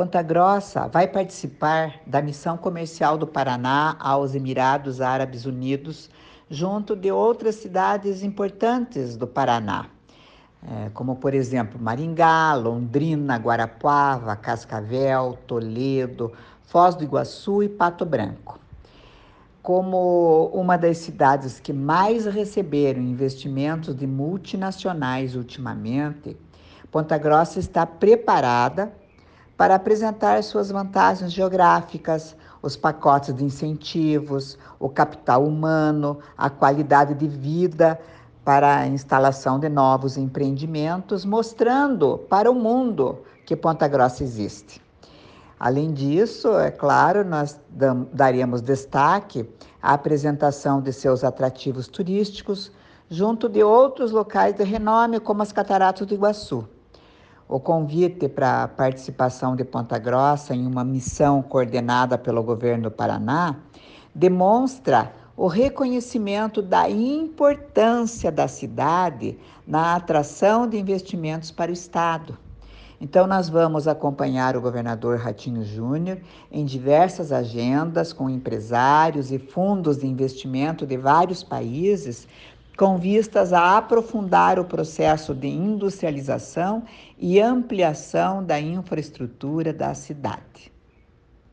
Ponta Grossa vai participar da missão comercial do Paraná aos Emirados Árabes Unidos, junto de outras cidades importantes do Paraná, é, como por exemplo Maringá, Londrina, Guarapuava, Cascavel, Toledo, Foz do Iguaçu e Pato Branco. Como uma das cidades que mais receberam investimentos de multinacionais ultimamente, Ponta Grossa está preparada para apresentar suas vantagens geográficas, os pacotes de incentivos, o capital humano, a qualidade de vida para a instalação de novos empreendimentos, mostrando para o mundo que Ponta Grossa existe. Além disso, é claro, nós daríamos destaque à apresentação de seus atrativos turísticos junto de outros locais de renome, como as Cataratas do Iguaçu. O convite para a participação de Ponta Grossa em uma missão coordenada pelo governo do Paraná demonstra o reconhecimento da importância da cidade na atração de investimentos para o Estado. Então, nós vamos acompanhar o governador Ratinho Júnior em diversas agendas com empresários e fundos de investimento de vários países com vistas a aprofundar o processo de industrialização e ampliação da infraestrutura da cidade.